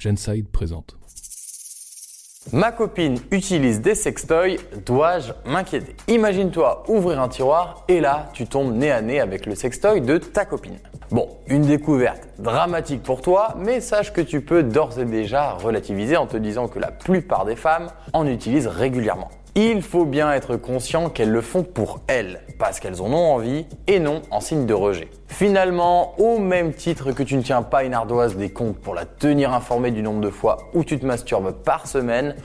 Genside présente. Ma copine utilise des sextoys, dois-je m'inquiéter? Imagine-toi ouvrir un tiroir et là, tu tombes nez à nez avec le sextoy de ta copine. Bon, une découverte dramatique pour toi, mais sache que tu peux d'ores et déjà relativiser en te disant que la plupart des femmes en utilisent régulièrement. Il faut bien être conscient qu'elles le font pour elles, parce qu'elles en ont envie et non en signe de rejet. Finalement, au même titre que tu ne tiens pas une ardoise des comptes pour la tenir informée du nombre de fois où tu te masturbes par semaine,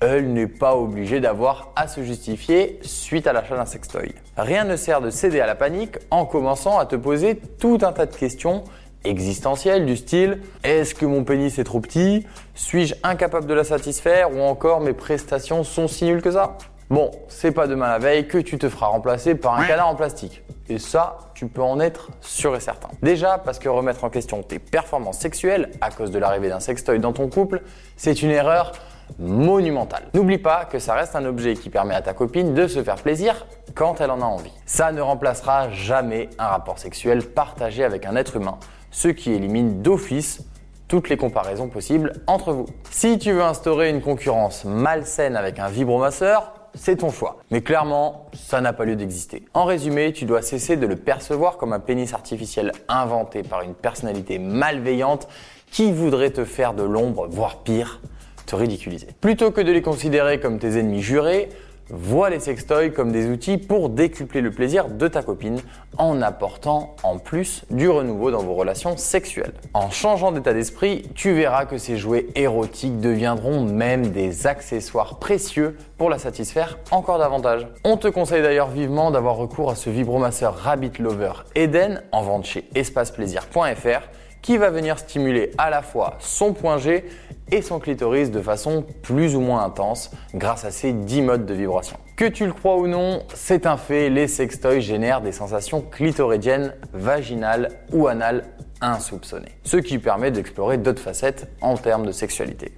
elle n'est pas obligée d'avoir à se justifier suite à l'achat d'un sextoy. Rien ne sert de céder à la panique en commençant à te poser tout un tas de questions existentielles du style est-ce que mon pénis est trop petit? Suis-je incapable de la satisfaire? Ou encore mes prestations sont si nulles que ça? Bon, c'est pas demain la veille que tu te feras remplacer par un canard en plastique. Et ça, tu peux en être sûr et certain. Déjà parce que remettre en question tes performances sexuelles à cause de l'arrivée d'un sextoy dans ton couple, c'est une erreur monumentale. N'oublie pas que ça reste un objet qui permet à ta copine de se faire plaisir quand elle en a envie. Ça ne remplacera jamais un rapport sexuel partagé avec un être humain, ce qui élimine d'office toutes les comparaisons possibles entre vous. Si tu veux instaurer une concurrence malsaine avec un vibromasseur, c'est ton choix. Mais clairement, ça n'a pas lieu d'exister. En résumé, tu dois cesser de le percevoir comme un pénis artificiel inventé par une personnalité malveillante qui voudrait te faire de l'ombre, voire pire, te ridiculiser. Plutôt que de les considérer comme tes ennemis jurés, vois les sextoys comme des outils pour décupler le plaisir de ta copine en apportant en plus du renouveau dans vos relations sexuelles. En changeant d'état d'esprit, tu verras que ces jouets érotiques deviendront même des accessoires précieux pour la satisfaire encore davantage. On te conseille d'ailleurs vivement d'avoir recours à ce vibromasseur Rabbit Lover Eden en vente chez espaceplaisir.fr qui va venir stimuler à la fois son point G et son clitoris de façon plus ou moins intense grâce à ces 10 modes de vibration. Que tu le crois ou non, c'est un fait, les sextoys génèrent des sensations clitoridiennes, vaginales ou anales insoupçonnées. Ce qui permet d'explorer d'autres facettes en termes de sexualité.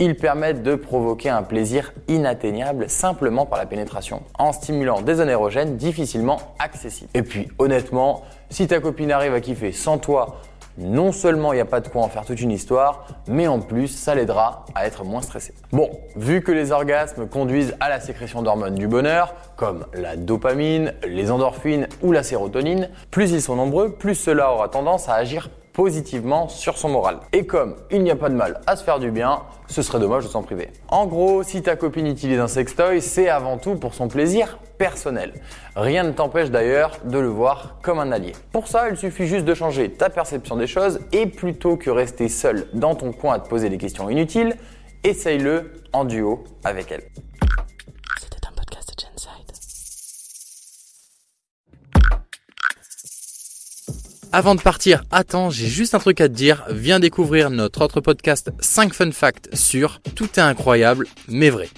Ils permettent de provoquer un plaisir inatteignable simplement par la pénétration, en stimulant des zones érogènes difficilement accessibles. Et puis honnêtement, si ta copine arrive à kiffer sans toi, non seulement il n'y a pas de quoi en faire toute une histoire, mais en plus ça l'aidera à être moins stressé. Bon, vu que les orgasmes conduisent à la sécrétion d'hormones du bonheur, comme la dopamine, les endorphines ou la sérotonine, plus ils sont nombreux, plus cela aura tendance à agir positivement sur son moral. Et comme il n'y a pas de mal à se faire du bien, ce serait dommage de s'en priver. En gros, si ta copine utilise un sextoy, c'est avant tout pour son plaisir personnel. Rien ne t'empêche d'ailleurs de le voir comme un allié. Pour ça, il suffit juste de changer ta perception des choses et plutôt que rester seul dans ton coin à te poser des questions inutiles, essaye-le en duo avec elle. Avant de partir, attends, j'ai juste un truc à te dire. Viens découvrir notre autre podcast 5 fun facts sur Tout est incroyable mais vrai.